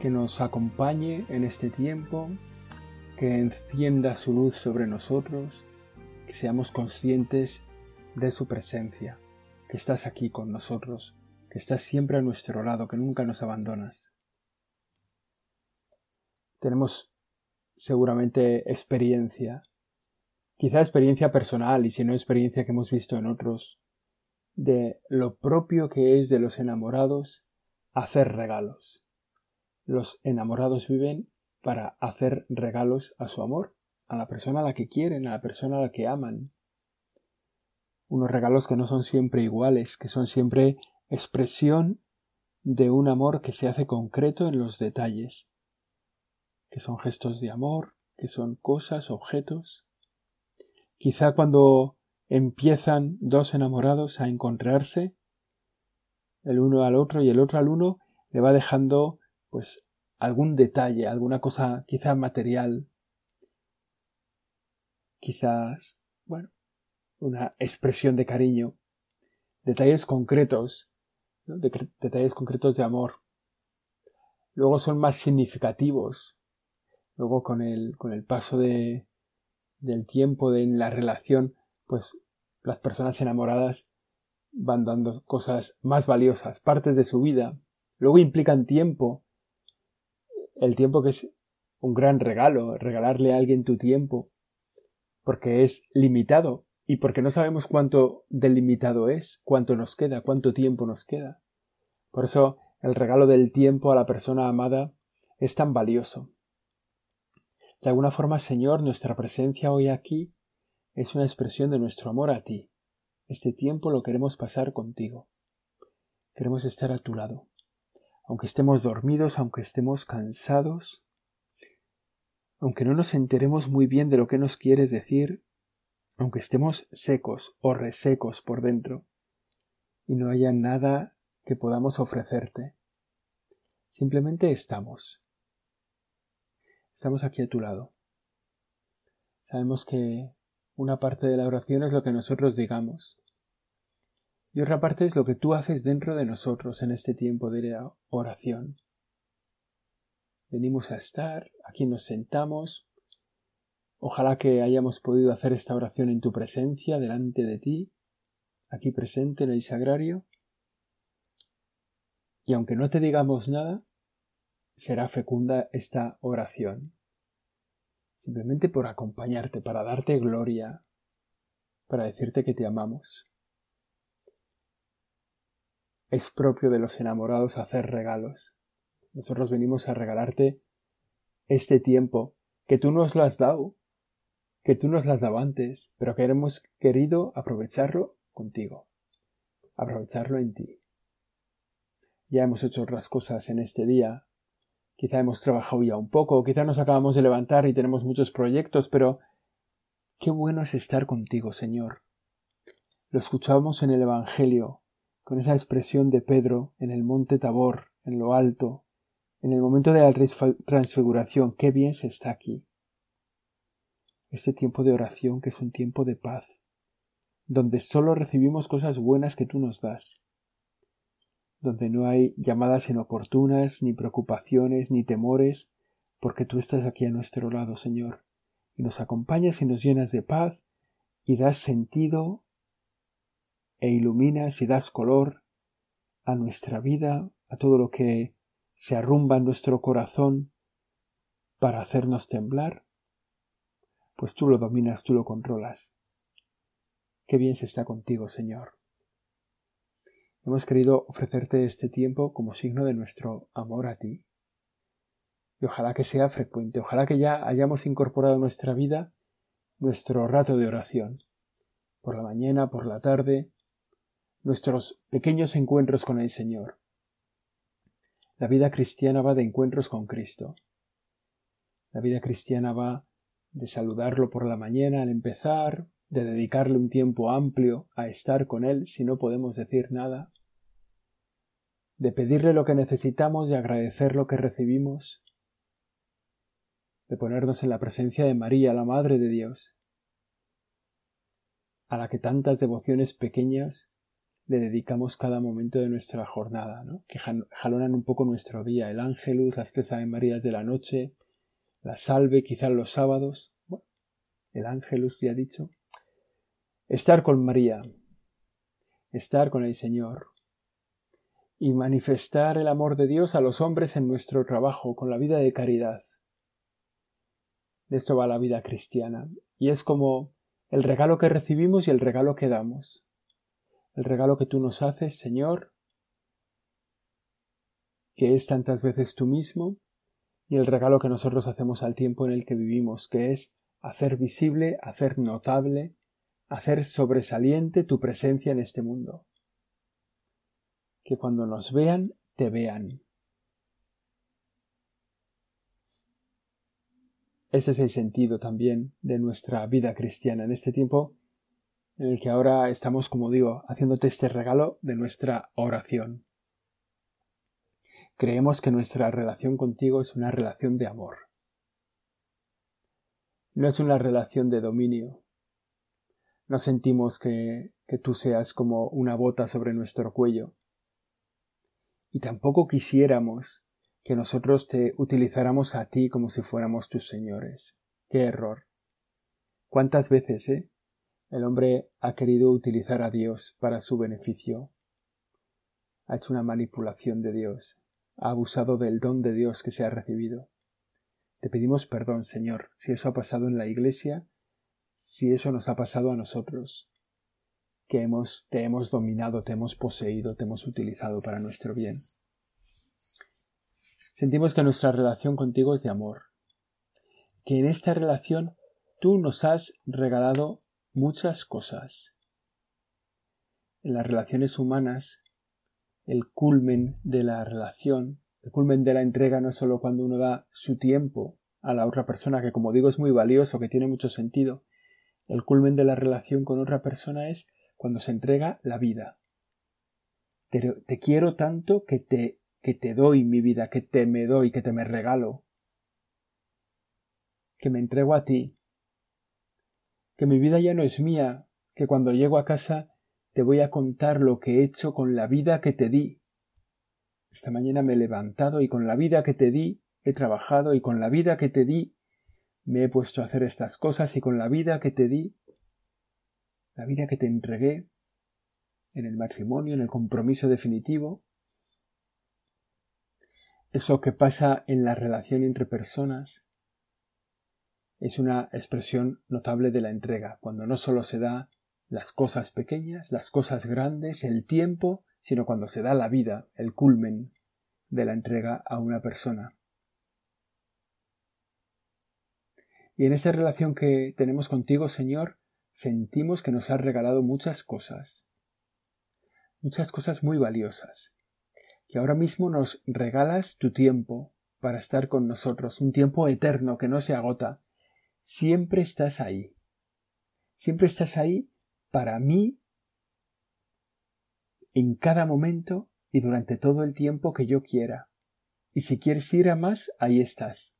que nos acompañe en este tiempo, que encienda su luz sobre nosotros, que seamos conscientes de su presencia, que estás aquí con nosotros, que estás siempre a nuestro lado, que nunca nos abandonas. Tenemos seguramente experiencia, quizá experiencia personal y si no experiencia que hemos visto en otros, de lo propio que es de los enamorados hacer regalos los enamorados viven para hacer regalos a su amor, a la persona a la que quieren, a la persona a la que aman. Unos regalos que no son siempre iguales, que son siempre expresión de un amor que se hace concreto en los detalles, que son gestos de amor, que son cosas, objetos. Quizá cuando empiezan dos enamorados a encontrarse, el uno al otro y el otro al uno, le va dejando pues algún detalle, alguna cosa quizás material, quizás, bueno, una expresión de cariño, detalles concretos, detalles concretos de amor. Luego son más significativos. Luego con el, con el paso de, del tiempo de, en la relación, pues las personas enamoradas van dando cosas más valiosas, partes de su vida. Luego implican tiempo, el tiempo que es un gran regalo, regalarle a alguien tu tiempo, porque es limitado y porque no sabemos cuánto delimitado es, cuánto nos queda, cuánto tiempo nos queda. Por eso el regalo del tiempo a la persona amada es tan valioso. De alguna forma, Señor, nuestra presencia hoy aquí es una expresión de nuestro amor a ti. Este tiempo lo queremos pasar contigo. Queremos estar a tu lado aunque estemos dormidos, aunque estemos cansados, aunque no nos enteremos muy bien de lo que nos quieres decir, aunque estemos secos o resecos por dentro, y no haya nada que podamos ofrecerte. Simplemente estamos. Estamos aquí a tu lado. Sabemos que una parte de la oración es lo que nosotros digamos, y otra parte es lo que tú haces dentro de nosotros en este tiempo de oración. Venimos a estar, aquí nos sentamos. Ojalá que hayamos podido hacer esta oración en tu presencia, delante de ti, aquí presente en el sagrario. Y aunque no te digamos nada, será fecunda esta oración. Simplemente por acompañarte, para darte gloria, para decirte que te amamos. Es propio de los enamorados hacer regalos. Nosotros venimos a regalarte este tiempo que tú nos lo has dado, que tú nos lo has dado antes, pero que hemos querido aprovecharlo contigo, aprovecharlo en ti. Ya hemos hecho otras cosas en este día, quizá hemos trabajado ya un poco, quizá nos acabamos de levantar y tenemos muchos proyectos, pero qué bueno es estar contigo, Señor. Lo escuchamos en el Evangelio, con esa expresión de Pedro en el monte Tabor, en lo alto, en el momento de la transfiguración, qué bien se está aquí. Este tiempo de oración que es un tiempo de paz, donde solo recibimos cosas buenas que tú nos das, donde no hay llamadas inoportunas, ni preocupaciones, ni temores, porque tú estás aquí a nuestro lado, Señor, y nos acompañas y nos llenas de paz y das sentido e iluminas y das color a nuestra vida, a todo lo que se arrumba en nuestro corazón para hacernos temblar, pues tú lo dominas, tú lo controlas. Qué bien se está contigo, Señor. Hemos querido ofrecerte este tiempo como signo de nuestro amor a ti. Y ojalá que sea frecuente, ojalá que ya hayamos incorporado en nuestra vida nuestro rato de oración, por la mañana, por la tarde, nuestros pequeños encuentros con el Señor. La vida cristiana va de encuentros con Cristo. La vida cristiana va de saludarlo por la mañana al empezar, de dedicarle un tiempo amplio a estar con él si no podemos decir nada, de pedirle lo que necesitamos y agradecer lo que recibimos, de ponernos en la presencia de María, la Madre de Dios, a la que tantas devociones pequeñas le dedicamos cada momento de nuestra jornada, ¿no? que jalonan un poco nuestro día, el ángelus, las tres Ave Marías de la noche, la salve, quizás los sábados, el ángelus ya dicho, estar con María, estar con el Señor y manifestar el amor de Dios a los hombres en nuestro trabajo, con la vida de caridad. De esto va la vida cristiana, y es como el regalo que recibimos y el regalo que damos el regalo que tú nos haces, Señor, que es tantas veces tú mismo, y el regalo que nosotros hacemos al tiempo en el que vivimos, que es hacer visible, hacer notable, hacer sobresaliente tu presencia en este mundo. Que cuando nos vean, te vean. Ese es el sentido también de nuestra vida cristiana en este tiempo en el que ahora estamos, como digo, haciéndote este regalo de nuestra oración. Creemos que nuestra relación contigo es una relación de amor. No es una relación de dominio. No sentimos que, que tú seas como una bota sobre nuestro cuello. Y tampoco quisiéramos que nosotros te utilizáramos a ti como si fuéramos tus señores. ¡Qué error! ¿Cuántas veces, eh? El hombre ha querido utilizar a Dios para su beneficio. Ha hecho una manipulación de Dios. Ha abusado del don de Dios que se ha recibido. Te pedimos perdón, Señor, si eso ha pasado en la Iglesia, si eso nos ha pasado a nosotros, que hemos, te hemos dominado, te hemos poseído, te hemos utilizado para nuestro bien. Sentimos que nuestra relación contigo es de amor, que en esta relación tú nos has regalado muchas cosas. En las relaciones humanas, el culmen de la relación, el culmen de la entrega no es solo cuando uno da su tiempo a la otra persona, que como digo es muy valioso, que tiene mucho sentido. El culmen de la relación con otra persona es cuando se entrega la vida. Te, quiero tanto que te, que te doy mi vida, que te me doy, que te me regalo, que me entrego a ti, que mi vida ya no es mía, que cuando llego a casa te voy a contar lo que he hecho con la vida que te di. Esta mañana me he levantado y con la vida que te di he trabajado y con la vida que te di me he puesto a hacer estas cosas y con la vida que te di, la vida que te entregué en el matrimonio, en el compromiso definitivo, eso que pasa en la relación entre personas, es una expresión notable de la entrega, cuando no solo se da las cosas pequeñas, las cosas grandes, el tiempo, sino cuando se da la vida, el culmen de la entrega a una persona. Y en esta relación que tenemos contigo, Señor, sentimos que nos has regalado muchas cosas, muchas cosas muy valiosas, que ahora mismo nos regalas tu tiempo para estar con nosotros, un tiempo eterno que no se agota, siempre estás ahí. Siempre estás ahí para mí en cada momento y durante todo el tiempo que yo quiera. Y si quieres ir a más, ahí estás,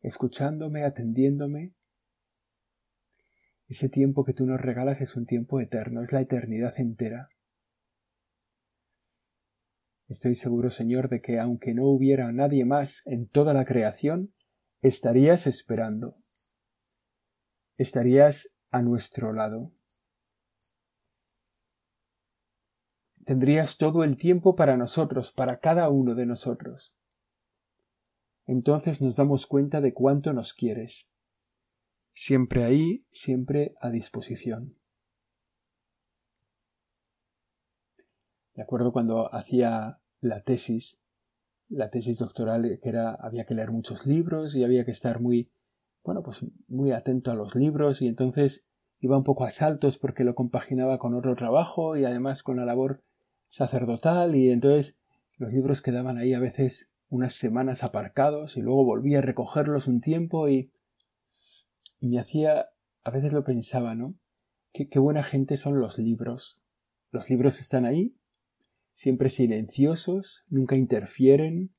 escuchándome, atendiéndome. Ese tiempo que tú nos regalas es un tiempo eterno, es la eternidad entera. Estoy seguro, Señor, de que aunque no hubiera nadie más en toda la creación, estarías esperando estarías a nuestro lado. Tendrías todo el tiempo para nosotros, para cada uno de nosotros. Entonces nos damos cuenta de cuánto nos quieres. Siempre ahí, siempre a disposición. De acuerdo cuando hacía la tesis, la tesis doctoral que era había que leer muchos libros y había que estar muy bueno, pues muy atento a los libros y entonces iba un poco a saltos porque lo compaginaba con otro trabajo y además con la labor sacerdotal y entonces los libros quedaban ahí a veces unas semanas aparcados y luego volví a recogerlos un tiempo y, me hacía, a veces lo pensaba, ¿no? Qué, qué buena gente son los libros. Los libros están ahí, siempre silenciosos, nunca interfieren,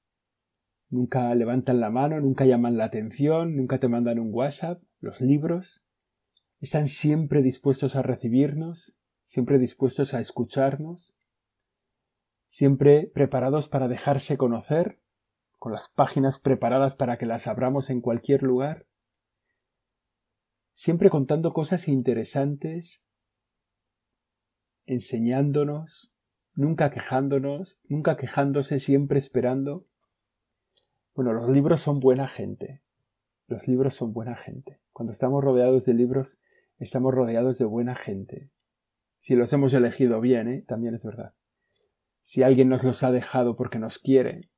nunca levantan la mano, nunca llaman la atención, nunca te mandan un WhatsApp. Los libros están siempre dispuestos a recibirnos, siempre dispuestos a escucharnos, siempre preparados para dejarse conocer, con las páginas preparadas para que las abramos en cualquier lugar, siempre contando cosas interesantes, enseñándonos, nunca quejándonos, nunca quejándose, siempre esperando. Bueno, los libros son buena gente. Los libros son buena gente. Cuando estamos rodeados de libros, estamos rodeados de buena gente. Si los hemos elegido bien, ¿eh? también es verdad. Si alguien nos los ha dejado porque nos quiere,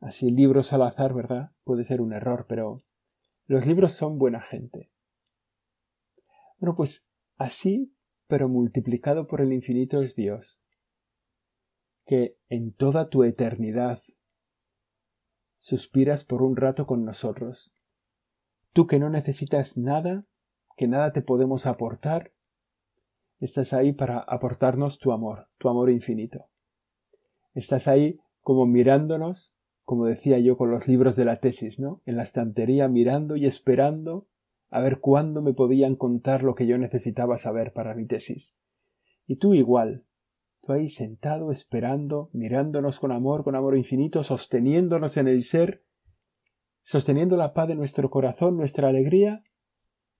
así libros al azar, ¿verdad? Puede ser un error, pero los libros son buena gente. Bueno, pues así, pero multiplicado por el infinito es Dios, que en toda tu eternidad suspiras por un rato con nosotros. Tú que no necesitas nada, que nada te podemos aportar, estás ahí para aportarnos tu amor, tu amor infinito. Estás ahí como mirándonos como decía yo con los libros de la tesis, ¿no? En la estantería mirando y esperando a ver cuándo me podían contar lo que yo necesitaba saber para mi tesis. Y tú igual, tú ahí sentado, esperando, mirándonos con amor, con amor infinito, sosteniéndonos en el ser, sosteniendo la paz de nuestro corazón, nuestra alegría,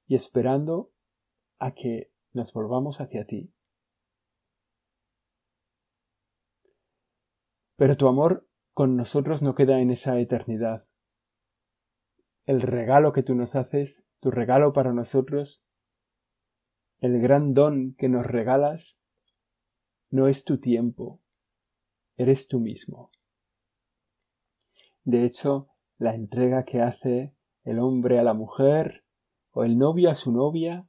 y esperando a que nos volvamos hacia ti. Pero tu amor con nosotros no queda en esa eternidad. El regalo que tú nos haces, tu regalo para nosotros, el gran don que nos regalas, no es tu tiempo, eres tú mismo. De hecho, la entrega que hace el hombre a la mujer, o el novio a su novia,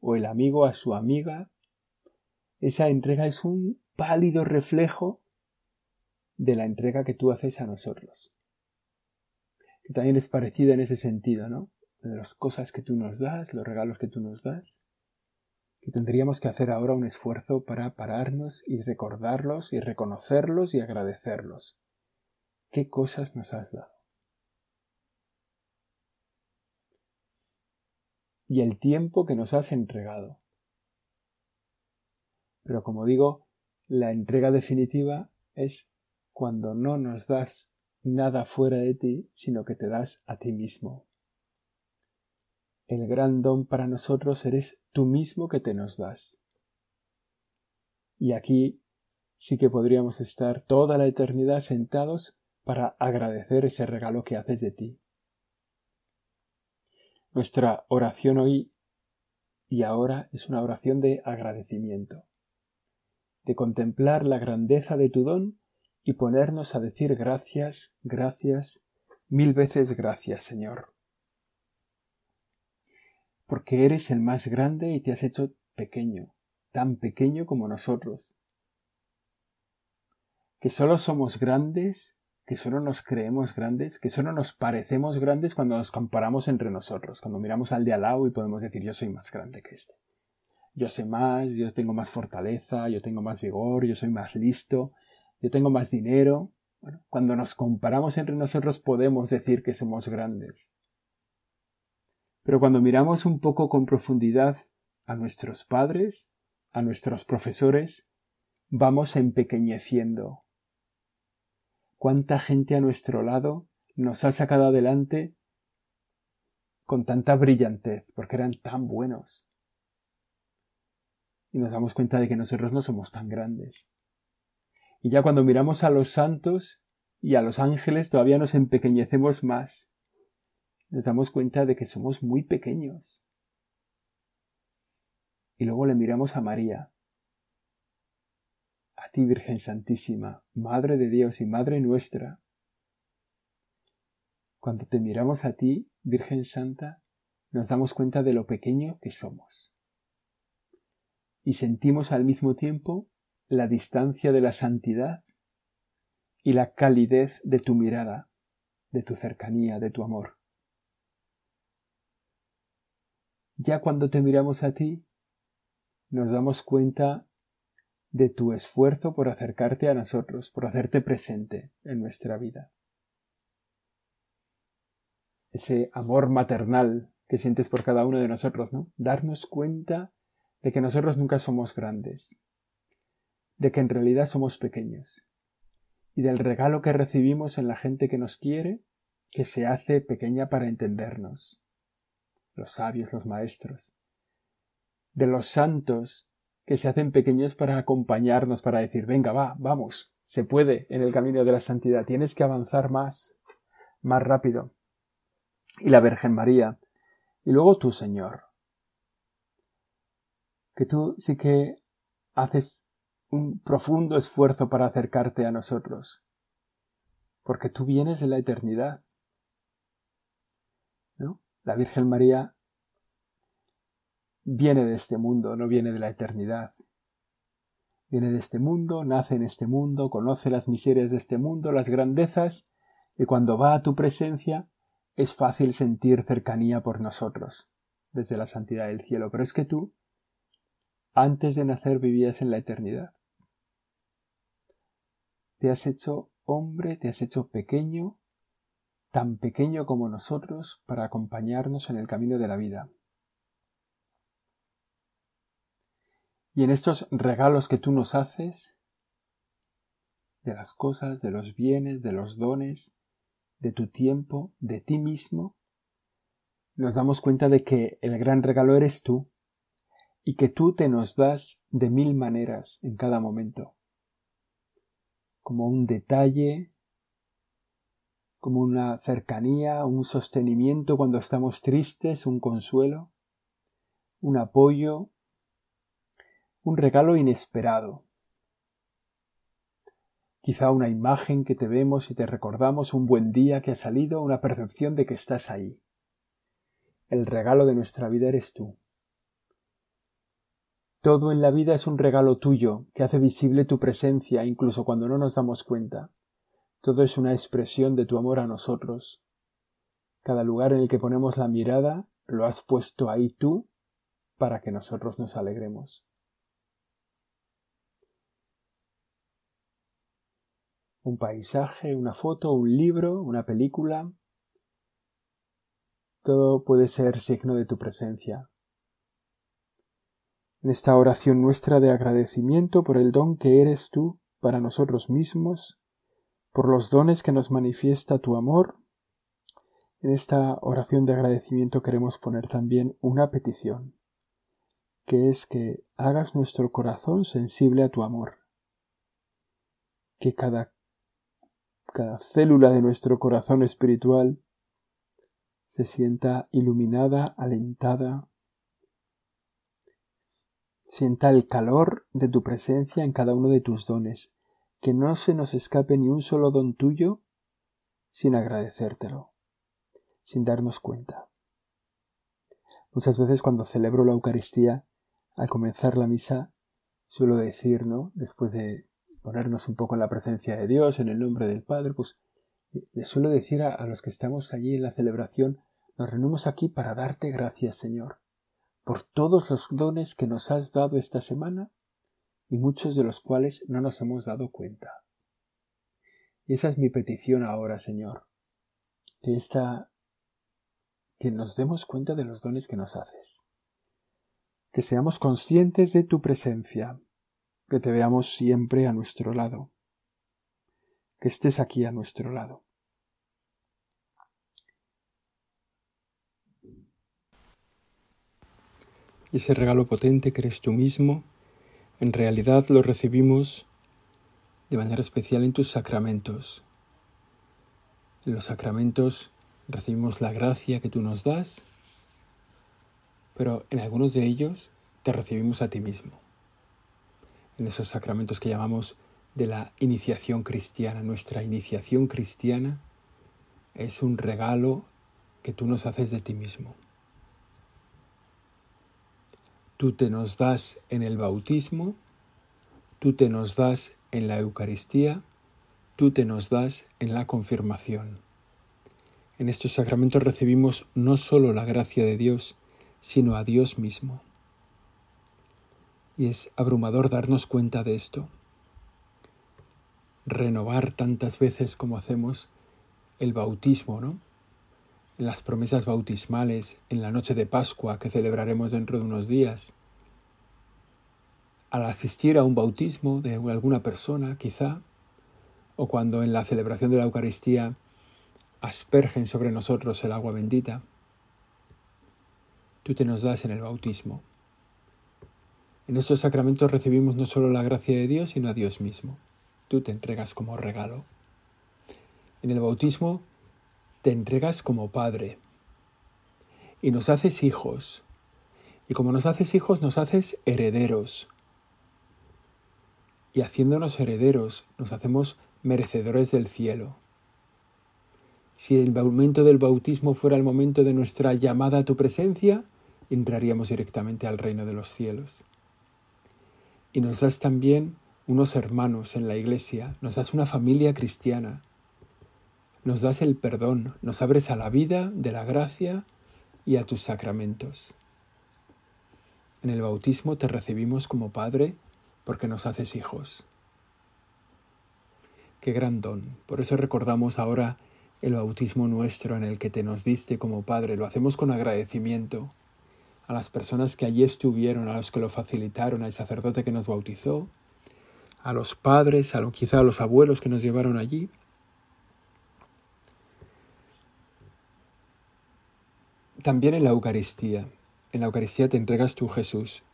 o el amigo a su amiga, esa entrega es un pálido reflejo de la entrega que tú haces a nosotros. Que también es parecida en ese sentido, ¿no? De las cosas que tú nos das, los regalos que tú nos das, que tendríamos que hacer ahora un esfuerzo para pararnos y recordarlos y reconocerlos y agradecerlos. ¿Qué cosas nos has dado? Y el tiempo que nos has entregado. Pero como digo, la entrega definitiva es cuando no nos das nada fuera de ti, sino que te das a ti mismo. El gran don para nosotros eres tú mismo que te nos das. Y aquí sí que podríamos estar toda la eternidad sentados para agradecer ese regalo que haces de ti. Nuestra oración hoy y ahora es una oración de agradecimiento, de contemplar la grandeza de tu don y ponernos a decir gracias, gracias, mil veces gracias, Señor. Porque eres el más grande y te has hecho pequeño, tan pequeño como nosotros. Que solo somos grandes, que solo nos creemos grandes, que solo nos parecemos grandes cuando nos comparamos entre nosotros, cuando miramos al de al lado y podemos decir yo soy más grande que este. Yo sé más, yo tengo más fortaleza, yo tengo más vigor, yo soy más listo, yo tengo más dinero. Bueno, cuando nos comparamos entre nosotros podemos decir que somos grandes. Pero cuando miramos un poco con profundidad a nuestros padres, a nuestros profesores, vamos empequeñeciendo. ¿Cuánta gente a nuestro lado nos ha sacado adelante con tanta brillantez, porque eran tan buenos? Y nos damos cuenta de que nosotros no somos tan grandes. Y ya cuando miramos a los santos y a los ángeles todavía nos empequeñecemos más. Nos damos cuenta de que somos muy pequeños. Y luego le miramos a María. A ti, Virgen Santísima, Madre de Dios y Madre nuestra. Cuando te miramos a ti, Virgen Santa, nos damos cuenta de lo pequeño que somos. Y sentimos al mismo tiempo la distancia de la santidad y la calidez de tu mirada, de tu cercanía, de tu amor. Ya cuando te miramos a ti, nos damos cuenta de tu esfuerzo por acercarte a nosotros, por hacerte presente en nuestra vida. Ese amor maternal que sientes por cada uno de nosotros, ¿no? Darnos cuenta de que nosotros nunca somos grandes, de que en realidad somos pequeños, y del regalo que recibimos en la gente que nos quiere, que se hace pequeña para entendernos, los sabios, los maestros, de los santos que se hacen pequeños para acompañarnos, para decir, venga, va, vamos, se puede en el camino de la santidad, tienes que avanzar más, más rápido. Y la Virgen María, y luego tú, Señor, que tú sí que haces un profundo esfuerzo para acercarte a nosotros, porque tú vienes de la eternidad. La Virgen María viene de este mundo, no viene de la eternidad. Viene de este mundo, nace en este mundo, conoce las miserias de este mundo, las grandezas, y cuando va a tu presencia es fácil sentir cercanía por nosotros, desde la santidad del cielo. Pero es que tú, antes de nacer, vivías en la eternidad. Te has hecho hombre, te has hecho pequeño, tan pequeño como nosotros, para acompañarnos en el camino de la vida. Y en estos regalos que tú nos haces, de las cosas, de los bienes, de los dones, de tu tiempo, de ti mismo, nos damos cuenta de que el gran regalo eres tú y que tú te nos das de mil maneras en cada momento, como un detalle, como una cercanía, un sostenimiento cuando estamos tristes, un consuelo, un apoyo, un regalo inesperado. Quizá una imagen que te vemos y te recordamos, un buen día que ha salido, una percepción de que estás ahí. El regalo de nuestra vida eres tú. Todo en la vida es un regalo tuyo que hace visible tu presencia incluso cuando no nos damos cuenta. Todo es una expresión de tu amor a nosotros. Cada lugar en el que ponemos la mirada lo has puesto ahí tú para que nosotros nos alegremos. un paisaje, una foto, un libro, una película. Todo puede ser signo de tu presencia. En esta oración nuestra de agradecimiento por el don que eres tú para nosotros mismos, por los dones que nos manifiesta tu amor, en esta oración de agradecimiento queremos poner también una petición, que es que hagas nuestro corazón sensible a tu amor, que cada cada célula de nuestro corazón espiritual se sienta iluminada, alentada, sienta el calor de tu presencia en cada uno de tus dones, que no se nos escape ni un solo don tuyo sin agradecértelo, sin darnos cuenta. Muchas veces cuando celebro la Eucaristía, al comenzar la misa, suelo decir, ¿no? Después de ponernos un poco en la presencia de Dios, en el nombre del Padre, pues le suelo decir a, los que estamos allí en la celebración, nos reunimos aquí para darte gracias, Señor, por todos los dones que nos has dado esta semana y muchos de los cuales no nos hemos dado cuenta. Y esa es mi petición ahora, Señor, que esta que nos demos cuenta de los dones que nos haces, que seamos conscientes de tu presencia, que te veamos siempre a nuestro lado, que estés aquí a nuestro lado. Y ese regalo potente que eres tú mismo, en realidad lo recibimos de manera especial en tus sacramentos. En los sacramentos recibimos la gracia que tú nos das, pero en algunos de ellos te recibimos a ti mismo en esos sacramentos que llamamos de la iniciación cristiana. Nuestra iniciación cristiana es un regalo que tú nos haces de ti mismo. Tú te nos das en el bautismo, tú te nos das en la Eucaristía tú te nos das en la confirmación. En estos sacramentos recibimos no solo la gracia de Dios, sino a Dios mismo. Y es abrumador darnos cuenta de esto. Renovar tantas veces como hacemos el bautismo, ¿no? Las promesas bautismales, en la noche de Pascua que celebraremos dentro de unos días. Al asistir a un bautismo de alguna persona, quizá, o cuando en la celebración de la Eucaristía aspergen sobre nosotros el agua bendita, tú te nos das en el bautismo. En estos sacramentos recibimos no solo la gracia de Dios, sino a Dios mismo. Tú te entregas como regalo. En el bautismo te entregas como Padre y nos haces hijos. Y como nos haces hijos, nos haces herederos. Y haciéndonos herederos, nos hacemos merecedores del cielo. Si el momento del bautismo fuera el momento de nuestra llamada a tu presencia, entraríamos directamente al reino de los cielos. Y nos das también unos hermanos en la iglesia, nos das una familia cristiana, nos das el perdón, nos abres a la vida de la gracia y a tus sacramentos. En el bautismo te recibimos como Padre porque nos haces hijos. Qué gran don. Por eso recordamos ahora el bautismo nuestro en el que te nos diste como Padre. Lo hacemos con agradecimiento a las personas que allí estuvieron, a los que lo facilitaron, al sacerdote que nos bautizó, a los padres, a quizá a los abuelos que nos llevaron allí. También en la Eucaristía. En la Eucaristía te entregas tú, Jesús.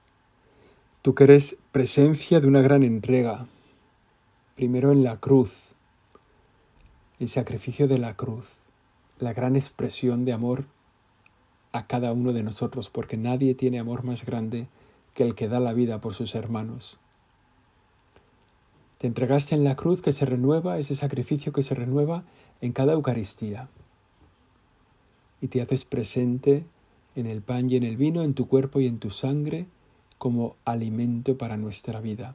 Tú que eres presencia de una gran entrega. Primero en la cruz, el sacrificio de la cruz, la gran expresión de amor a cada uno de nosotros, porque nadie tiene amor más grande que el que da la vida por sus hermanos. Te entregaste en la cruz que se renueva, ese sacrificio que se renueva en cada Eucaristía. Y te haces presente en el pan y en el vino, en tu cuerpo y en tu sangre, como alimento para nuestra vida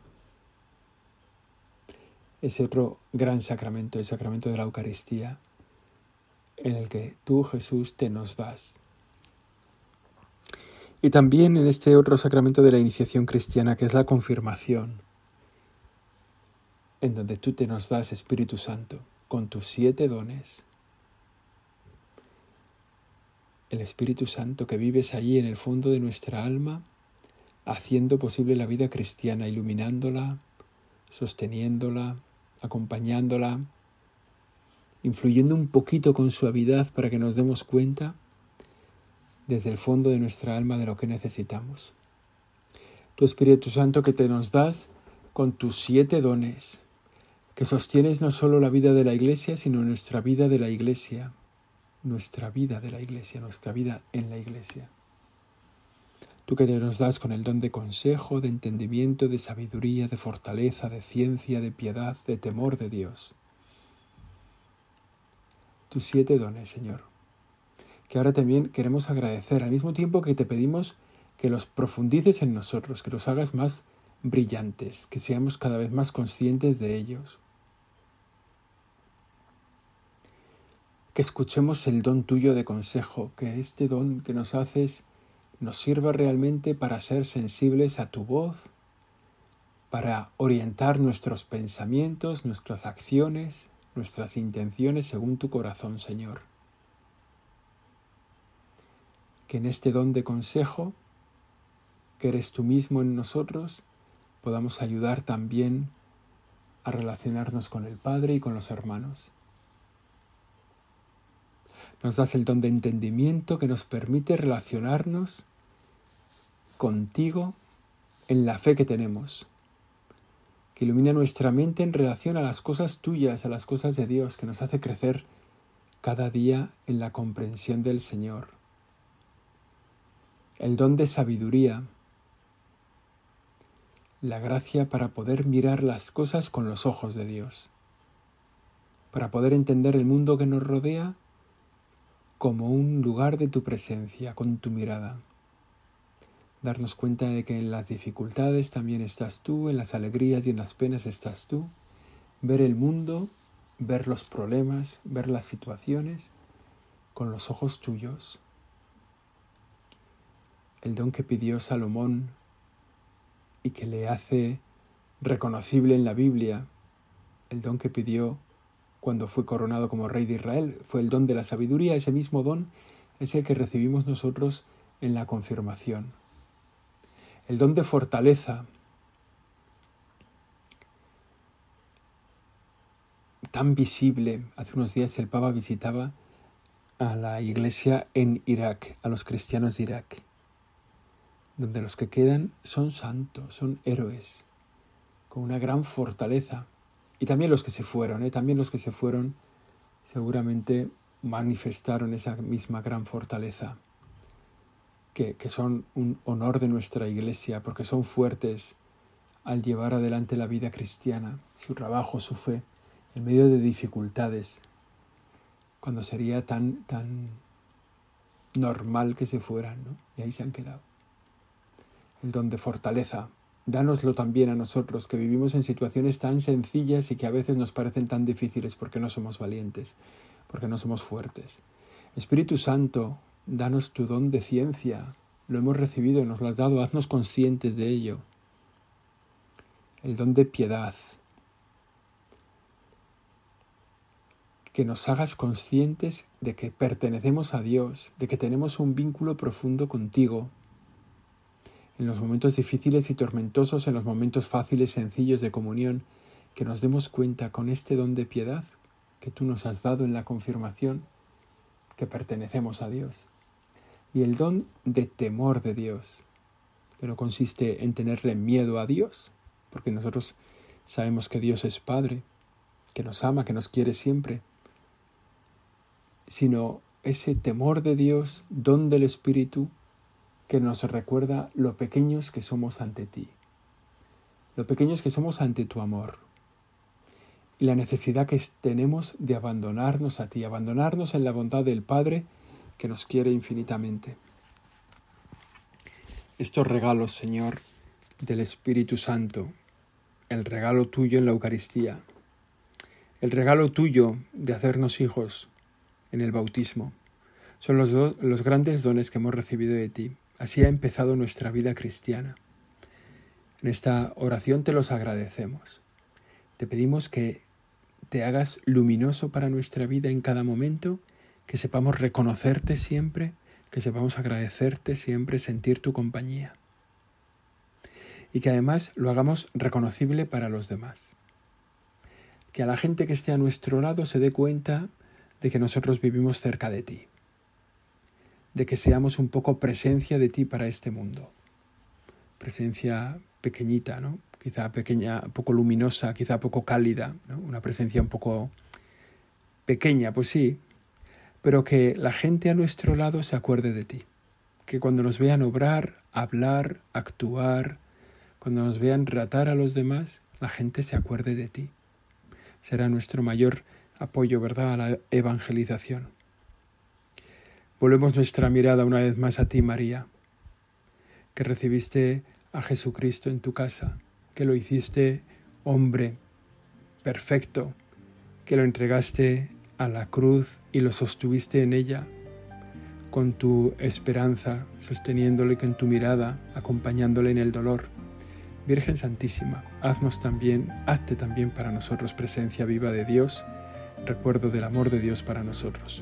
ese otro gran sacramento, el sacramento de la Eucaristía, en el que tú, Jesús, te nos das. Y también en este otro sacramento de la iniciación cristiana, que es la confirmación, en donde tú te nos das, Espíritu Santo, con tus siete dones. El Espíritu Santo que vives allí en el fondo de nuestra alma, haciendo posible la vida cristiana, iluminándola, sosteniéndola, acompañándola, influyendo un poquito con suavidad para que nos demos cuenta desde el fondo de nuestra alma de lo que necesitamos. Tu Espíritu Santo que te nos das con tus siete dones, que sostienes no solo la vida de la Iglesia, sino nuestra vida de la Iglesia, nuestra vida de la Iglesia, nuestra vida en la Iglesia. Tú que nos das con el don de consejo, de entendimiento, de sabiduría, de fortaleza, de ciencia, de piedad, de temor de Dios. Tus siete dones, Señor, que ahora también queremos agradecer, al mismo tiempo que te pedimos que los profundices en nosotros, que los hagas más brillantes, que seamos cada vez más conscientes de ellos. Que escuchemos el don tuyo de consejo, que este don que nos haces nos sirva realmente para ser sensibles a tu voz, para orientar nuestros pensamientos, nuestras acciones, nuestras intenciones según tu corazón, Señor. Que en este don de consejo, que eres tú mismo en nosotros, podamos ayudar también a relacionarnos con el Padre y con los hermanos. Nos das el don de entendimiento que nos permite relacionarnos contigo en la fe que tenemos, que ilumina nuestra mente en relación a las cosas tuyas, a las cosas de Dios, que nos hace crecer cada día en la comprensión del Señor. El don de sabiduría, la gracia para poder mirar las cosas con los ojos de Dios, para poder entender el mundo que nos rodea como un lugar de tu presencia, con tu mirada darnos cuenta de que en las dificultades también estás tú, en las alegrías y en las penas estás tú, ver el mundo ver los problemas, ver las situaciones con los ojos tuyos. El don que pidió Salomón y que le hace reconocible en la Biblia, el don que pidió cuando fue coronado como rey de Israel, fue el don de la sabiduría, ese mismo don es el que recibimos nosotros en la confirmación. El don de fortaleza, tan visible. Hace unos días el Papa visitaba a la iglesia en Irak, a los cristianos de Irak, donde los que quedan son santos, son héroes, con una gran fortaleza. Y también los que se fueron, ¿eh? también los que se fueron seguramente manifestaron esa misma gran fortaleza, que, que son un honor de nuestra iglesia, porque son fuertes al llevar adelante la vida cristiana, su trabajo, su fe en medio de dificultades, cuando sería tan, tan normal que se fueran, ¿no? Y ahí se han quedado. El don de fortaleza, dánoslo también a nosotros, que vivimos en situaciones tan sencillas y que a veces nos parecen tan difíciles porque no somos valientes, porque no somos fuertes. Espíritu Santo, danos tu don de ciencia, lo hemos recibido, nos lo has dado, haznos conscientes de ello. El don de piedad, que nos hagas conscientes de que pertenecemos a Dios, de que tenemos un vínculo profundo contigo. En los momentos difíciles y tormentosos, en los momentos fáciles, sencillos de comunión, que nos demos cuenta con este don de piedad que tú nos has dado en la confirmación, que pertenecemos a Dios. Y el don de temor de Dios, que no consiste en tenerle miedo a Dios, porque nosotros sabemos que Dios es Padre, que nos ama, que nos quiere siempre, sino ese temor de Dios, don del Espíritu, que nos recuerda lo pequeños que somos ante ti, lo pequeños que somos ante tu amor y la necesidad que tenemos de abandonarnos a ti, abandonarnos en la bondad del Padre que nos quiere infinitamente. Estos regalos, Señor, del Espíritu Santo, el regalo tuyo en la Eucaristía, el regalo tuyo de hacernos hijos, en el bautismo. Son los, los grandes dones que hemos recibido de ti. Así ha empezado nuestra vida cristiana. En esta oración te los agradecemos. Te pedimos que te hagas luminoso para nuestra vida en cada momento, que sepamos reconocerte siempre, que sepamos agradecerte siempre, sentir tu compañía. Y que además lo hagamos reconocible para los demás. Que a la gente que esté a nuestro lado se dé cuenta de que nosotros vivimos cerca de ti, de que seamos un poco presencia de ti para este mundo. Presencia pequeñita, ¿no? Quizá pequeña, poco luminosa, quizá poco cálida, Una presencia un poco pequeña, pues sí, pero que la gente a nuestro lado se acuerde de ti. Que cuando nos vean obrar, hablar, actuar, cuando nos vean tratar a los demás, la gente se acuerde de ti. Será nuestro mayor apoyo, ¿verdad?, a la evangelización. Volvemos nuestra mirada una vez más a ti, María, que recibiste a Jesucristo en tu casa, que lo hiciste hombre perfecto, que lo entregaste a la cruz y lo sostuviste en ella, con tu esperanza, sosteniéndole con tu mirada, acompañándole en el dolor. Virgen Santísima, haznos también, hazte también para nosotros presencia viva de Dios, recuerdo del amor de Dios para nosotros.